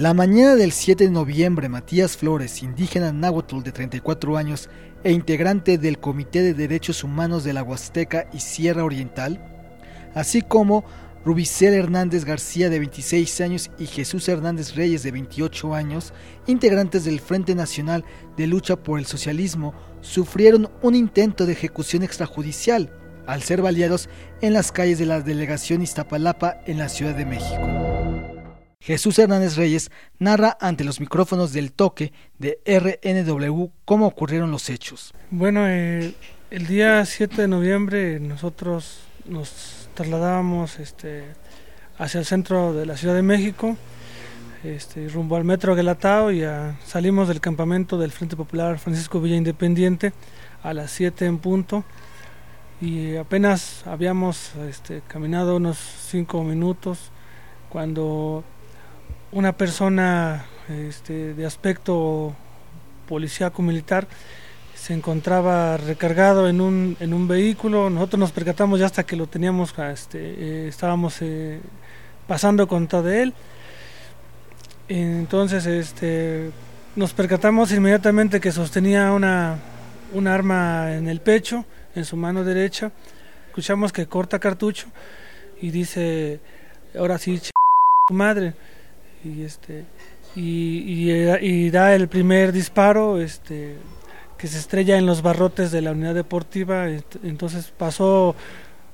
La mañana del 7 de noviembre, Matías Flores, indígena náhuatl de 34 años e integrante del Comité de Derechos Humanos de la Huasteca y Sierra Oriental, así como Rubicel Hernández García de 26 años y Jesús Hernández Reyes de 28 años, integrantes del Frente Nacional de Lucha por el Socialismo, sufrieron un intento de ejecución extrajudicial al ser baleados en las calles de la delegación Iztapalapa en la Ciudad de México. Jesús Hernández Reyes narra ante los micrófonos del toque de RNW cómo ocurrieron los hechos. Bueno, eh, el día 7 de noviembre nosotros nos trasladábamos este, hacia el centro de la Ciudad de México, este, rumbo al metro Guelatao y salimos del campamento del Frente Popular Francisco Villa Independiente a las 7 en punto y apenas habíamos este, caminado unos 5 minutos cuando una persona este, de aspecto policíaco militar se encontraba recargado en un, en un vehículo. Nosotros nos percatamos ya hasta que lo teníamos, este, eh, estábamos eh, pasando contra de él. Entonces este, nos percatamos inmediatamente que sostenía una, un arma en el pecho, en su mano derecha. Escuchamos que corta cartucho y dice, ahora sí, ch madre y este y, y, da el primer disparo este que se estrella en los barrotes de la unidad deportiva. Entonces pasó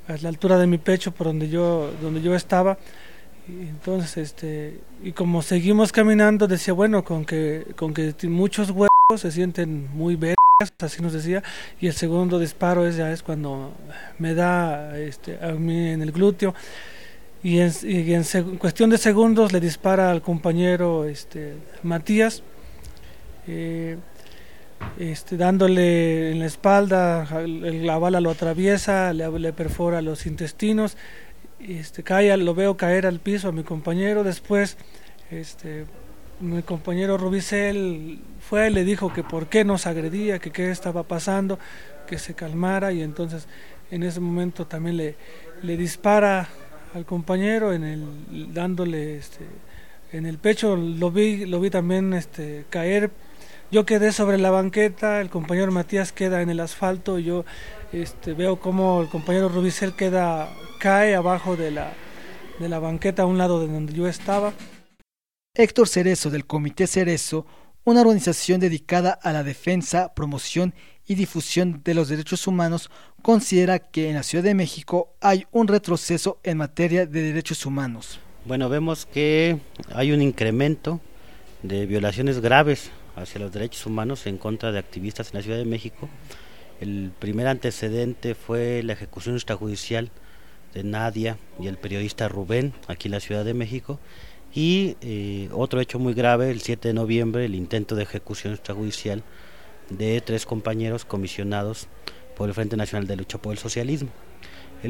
a la altura de mi pecho por donde yo donde yo estaba. Entonces este y como seguimos caminando decía bueno con que con que muchos huevos se sienten muy verdes así nos decía y el segundo disparo es ya es cuando me da este a mí en el glúteo y en, cuestión de segundos le dispara al compañero este, Matías, eh, este, dándole en la espalda, la bala lo atraviesa, le, perfora los intestinos, este, cae, lo veo caer al piso a mi compañero, después este, mi compañero Rubicel fue, le dijo que por qué nos agredía, que qué estaba pasando, que se calmara y entonces en ese momento también le, le dispara al compañero en el dándole este en el pecho. Lo vi lo vi también este caer. Yo quedé sobre la banqueta el compañero Matías queda en el asfalto y yo este veo como el compañero Rubicel queda cae abajo de la de la banqueta a un lado de donde yo estaba Héctor Cerezo del Comité Cerezo una organización dedicada a la defensa, promoción y difusión de los derechos humanos, considera que en la Ciudad de México hay un retroceso en materia de derechos humanos. Bueno, vemos que hay un incremento de violaciones graves hacia los derechos humanos en contra de activistas en la Ciudad de México. El primer antecedente fue la ejecución extrajudicial de Nadia y el periodista Rubén aquí en la Ciudad de México y eh, otro hecho muy grave, el 7 de noviembre, el intento de ejecución extrajudicial de tres compañeros comisionados por el Frente Nacional de Lucha por el Socialismo.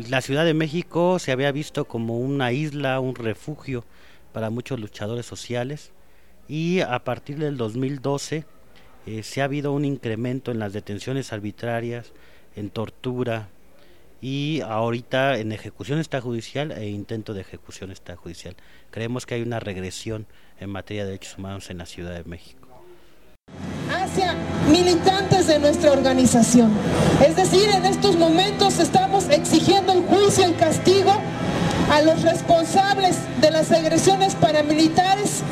La Ciudad de México se había visto como una isla, un refugio para muchos luchadores sociales y a partir del 2012 eh, se ha habido un incremento en las detenciones arbitrarias, en tortura, y ahorita en ejecución extrajudicial e intento de ejecución extrajudicial. Creemos que hay una regresión en materia de derechos humanos en la Ciudad de México. Hacia militantes de nuestra organización. Es decir, en estos momentos estamos exigiendo el juicio y castigo a los responsables de las agresiones paramilitares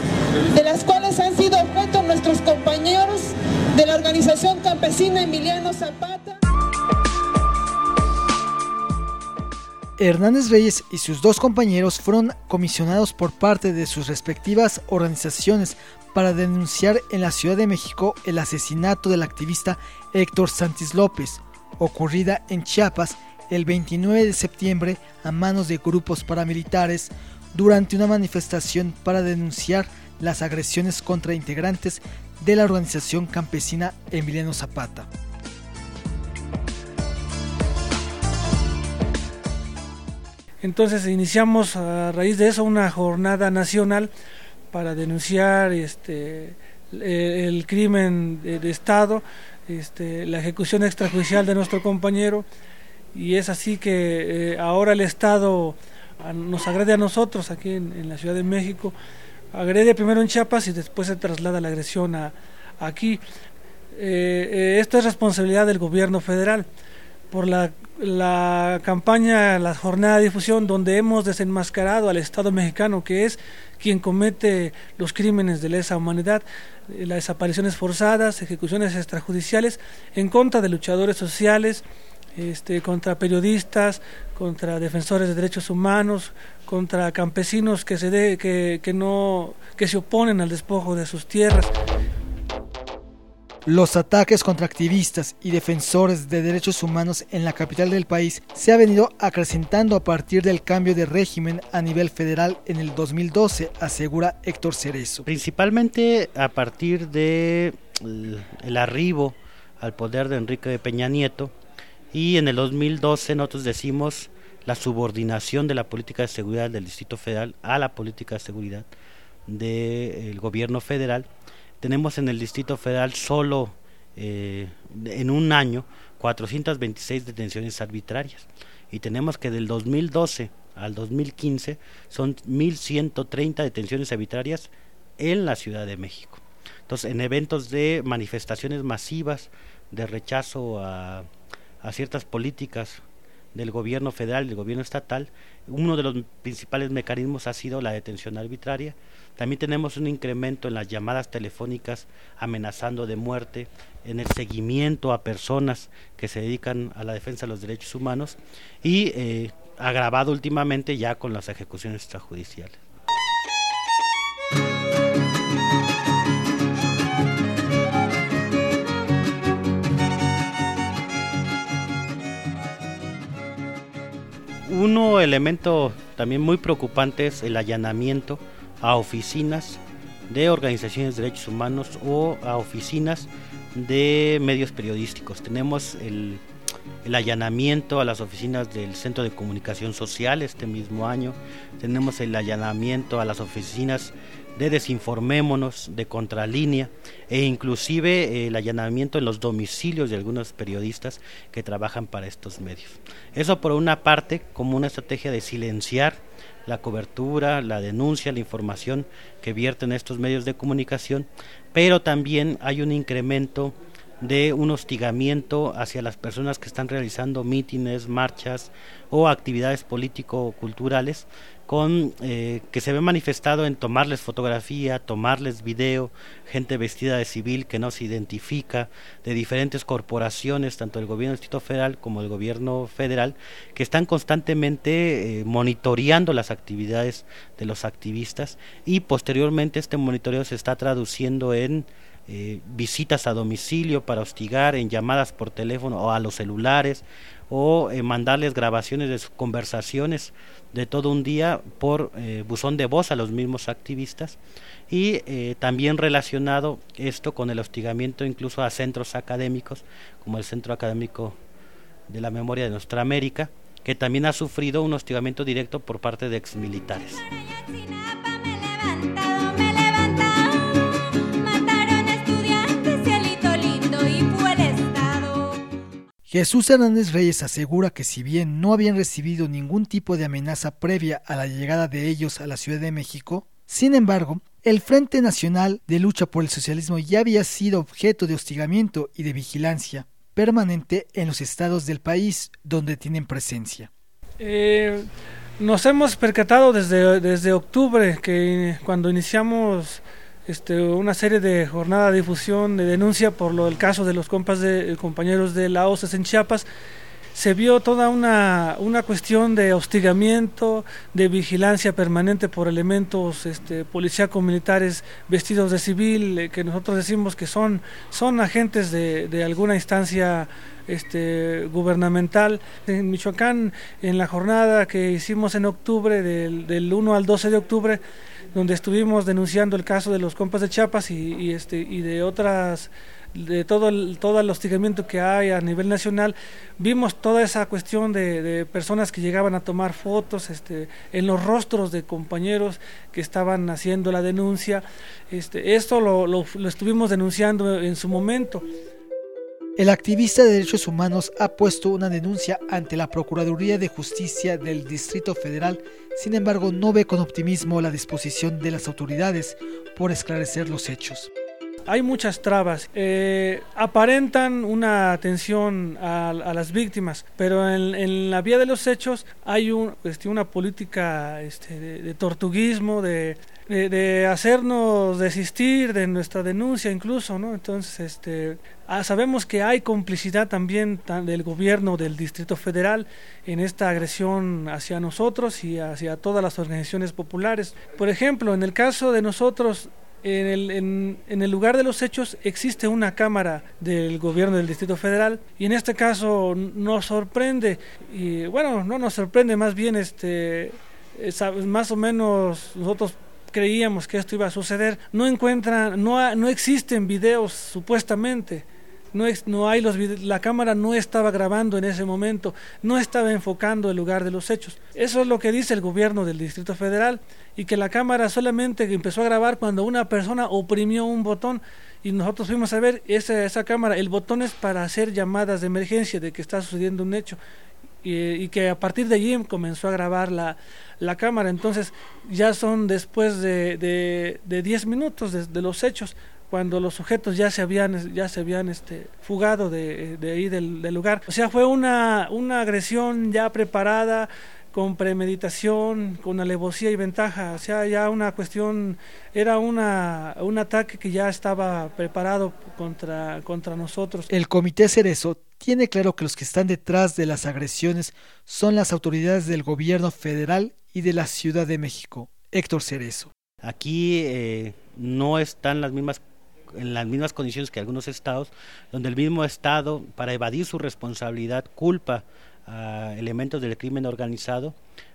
de las cuales han sido objeto nuestros compañeros de la organización campesina Emiliano Zapata. Hernández Reyes y sus dos compañeros fueron comisionados por parte de sus respectivas organizaciones para denunciar en la Ciudad de México el asesinato del activista Héctor Santis López, ocurrida en Chiapas el 29 de septiembre a manos de grupos paramilitares durante una manifestación para denunciar las agresiones contra integrantes de la organización campesina Emiliano Zapata. Entonces iniciamos a raíz de eso una jornada nacional para denunciar este el crimen de, Estado, este, la ejecución extrajudicial de nuestro compañero. Y es así que eh, ahora el Estado nos agrede a nosotros aquí en, la Ciudad de México, agrede primero en Chiapas y después se traslada la agresión a, aquí. Eh, eh, esto es responsabilidad del gobierno federal por la, la, campaña, la jornada de difusión, donde hemos desenmascarado al Estado mexicano, que es quien comete los crímenes de lesa humanidad, eh, las desapariciones forzadas, ejecuciones extrajudiciales, en contra de luchadores sociales, este, contra periodistas, contra defensores de derechos humanos, contra campesinos que se, de, que, que, no, que se oponen al despojo de sus tierras. Los ataques contra activistas y defensores de derechos humanos en la capital del país se ha venido acrecentando a partir del cambio de régimen a nivel federal en el 2012, asegura Héctor Cerezo. Principalmente a partir de el arribo al poder de Enrique Peña Nieto y en el 2012 nosotros decimos la subordinación de la política de seguridad del Distrito Federal a la política de seguridad del gobierno federal tenemos en el Distrito Federal solo eh, en un año 426 detenciones arbitrarias y tenemos que del 2012 al 2015 son 1.130 detenciones arbitrarias en la Ciudad de México. Entonces, en eventos de manifestaciones masivas de rechazo a, a ciertas políticas del gobierno federal del gobierno estatal, uno de los principales mecanismos ha sido la detención arbitraria. También tenemos un incremento en las llamadas telefónicas amenazando de muerte, en el seguimiento a personas que se dedican a la defensa de los derechos humanos y eh, agravado últimamente ya con las ejecuciones extrajudiciales. Uno elemento también muy preocupante es el allanamiento a oficinas de organizaciones de derechos humanos o a oficinas de medios periodísticos. Tenemos el, allanamiento a las oficinas del Centro de Comunicación Social este mismo año, tenemos el allanamiento a las oficinas de Desinformémonos, de Contralínea e inclusive el allanamiento en los domicilios de algunos periodistas que trabajan para estos medios. Eso por una parte como una estrategia de silenciar la cobertura, la denuncia, la información que vierten estos medios de comunicación, pero también hay un incremento de un hostigamiento hacia las personas que están realizando mítines, marchas o actividades político-culturales con eh, que se ve manifestado en tomarles fotografía, tomarles video, gente vestida de civil que no se identifica, de diferentes corporaciones, tanto el gobierno del Distrito Federal como el gobierno federal, que están constantemente eh, monitoreando las actividades de los activistas. Y posteriormente este monitoreo se está traduciendo en eh, visitas a domicilio para hostigar, en llamadas por teléfono o a los celulares, o eh, mandarles grabaciones de sus conversaciones de todo un día por eh, buzón de voz a los mismos activistas y también relacionado esto con el hostigamiento incluso a centros académicos como el Centro Académico de la Memoria de Nuestra América que también ha sufrido un hostigamiento directo por parte de exmilitares. Jesús Hernández Reyes asegura que si bien no habían recibido ningún tipo de amenaza previa a la llegada de ellos a la Ciudad de México, sin embargo, el Frente Nacional de Lucha por el Socialismo ya había sido objeto de hostigamiento y de vigilancia permanente en los estados del país donde tienen presencia. Eh, nos hemos percatado desde, desde octubre que cuando iniciamos este, una serie de jornada de difusión de denuncia por lo del caso de los compas de, compañeros de la OCES en Chiapas, se vio toda una, una cuestión de hostigamiento, de vigilancia permanente por elementos este, policíacos militares vestidos de civil, eh, que nosotros decimos que son, son agentes de, de alguna instancia este, gubernamental. En Michoacán, en la jornada que hicimos en octubre, del, del 1 al 12 de octubre, donde estuvimos denunciando el caso de los compas de Chiapas y, este y de otras de todo el, todo el hostigamiento que hay a nivel nacional, vimos toda esa cuestión de, personas que llegaban a tomar fotos este, en los rostros de compañeros que estaban haciendo la denuncia. Este, esto lo, lo estuvimos denunciando en su momento. El activista de derechos humanos ha puesto una denuncia ante la Procuraduría de Justicia del Distrito Federal, sin embargo no ve con optimismo la disposición de las autoridades por esclarecer los hechos. Hay muchas trabas, eh, aparentan una atención a, las víctimas, pero en, la vía de los hechos hay este, una política este, de tortuguismo, de, de, hacernos desistir de nuestra denuncia incluso, ¿no? Entonces, este, ah, sabemos que hay complicidad también del gobierno del Distrito Federal en esta agresión hacia nosotros y hacia todas las organizaciones populares. Por ejemplo, en el caso de nosotros, en el, en, en el, lugar de los hechos existe una cámara del gobierno del Distrito Federal y en este caso nos sorprende y bueno no nos sorprende más bien este más o menos nosotros creíamos que esto iba a suceder. No encuentran, no, no existen videos supuestamente. No, no hay los la cámara no estaba grabando en ese momento, no estaba enfocando el lugar de los hechos. Eso es lo que dice el gobierno del Distrito Federal y que la cámara solamente empezó a grabar cuando una persona oprimió un botón y nosotros fuimos a ver esa, esa cámara, el botón es para hacer llamadas de emergencia de que está sucediendo un hecho y, que a partir de allí comenzó a grabar la, la cámara. Entonces ya son después de 10 de, de minutos de, los hechos cuando los sujetos ya se habían ya se habían este fugado de, de ahí del, del, lugar o sea fue una una agresión ya preparada con premeditación, con alevosía y ventaja, o sea, ya una cuestión, era una, un ataque que ya estaba preparado contra, contra nosotros. El Comité Cerezo tiene claro que los que están detrás de las agresiones son las autoridades del gobierno federal y de la Ciudad de México. Héctor Cerezo. Aquí eh, no están las mismas en las mismas condiciones que algunos estados, donde el mismo estado, para evadir su responsabilidad, culpa a elementos del crimen organizado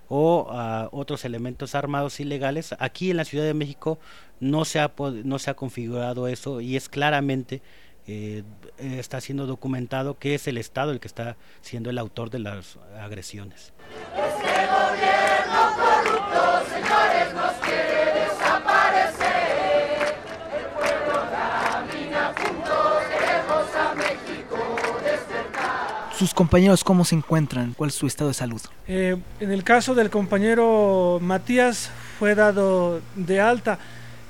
o a otros elementos armados ilegales. Aquí en la Ciudad de México no se ha, no se ha configurado eso y es claramente eh, está siendo documentado que es el Estado el que está siendo el autor de las agresiones. Este ¿Sus compañeros cómo se encuentran? ¿Cuál es su estado de salud? Eh, en el caso del compañero Matías fue dado de alta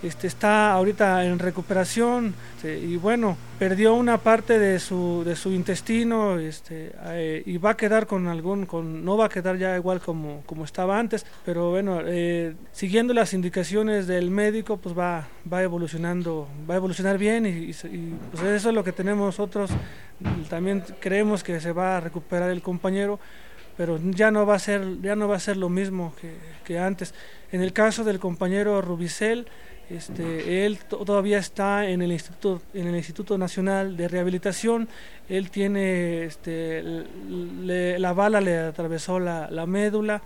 este, está ahorita en recuperación este, y bueno, perdió una parte de su, de su intestino este, eh, y va a quedar con algún, con, no va a quedar ya igual como, como estaba antes, pero bueno, eh, siguiendo las indicaciones del médico, pues va, va evolucionando, va a evolucionar bien y, pues eso es lo que tenemos nosotros, también creemos que se va a recuperar el compañero pero ya no va a ser ya no va a ser lo mismo que, antes. En el caso del compañero Rubicel, este, él todavía está en el Instituto, en el Instituto Nacional de Rehabilitación. Él tiene, este, la bala le atravesó la, médula,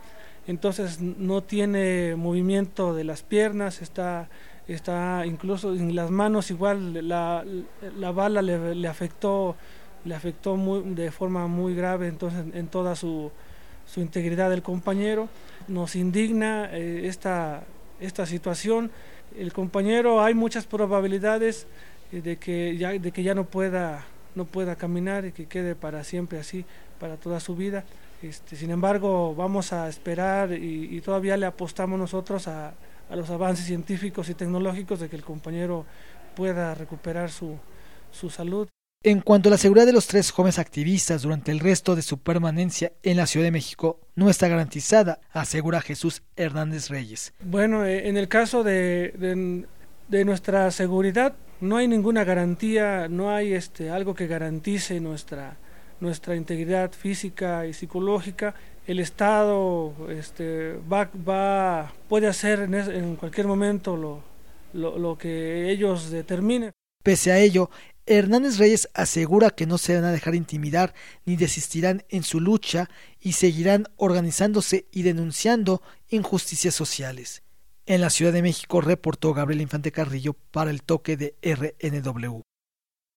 entonces no tiene movimiento de las piernas, está, está incluso en las manos igual la, la bala le, afectó, le afectó muy, de forma muy grave, entonces en toda su, su integridad del compañero. Nos indigna eh, esta, esta situación. El compañero hay muchas probabilidades eh, de que ya, de que ya no pueda no pueda caminar y que quede para siempre así para toda su vida. Este, sin embargo vamos a esperar y, todavía le apostamos nosotros a, a, los avances científicos y tecnológicos de que el compañero pueda recuperar su, su salud en cuanto a la seguridad de los tres jóvenes activistas durante el resto de su permanencia en la Ciudad de México, no está garantizada, asegura Jesús Hernández Reyes. Bueno, eh, en el caso de, de, nuestra seguridad, no hay ninguna garantía, no hay este, algo que garantice nuestra, nuestra integridad física y psicológica. El Estado este, va, va, puede hacer en, en cualquier momento lo, lo, lo que ellos determinen. Pese a ello, Hernández Reyes asegura que no se van a dejar intimidar ni desistirán en su lucha y seguirán organizándose y denunciando injusticias sociales. En la Ciudad de México reportó Gabriel Infante Carrillo para el toque de RNW.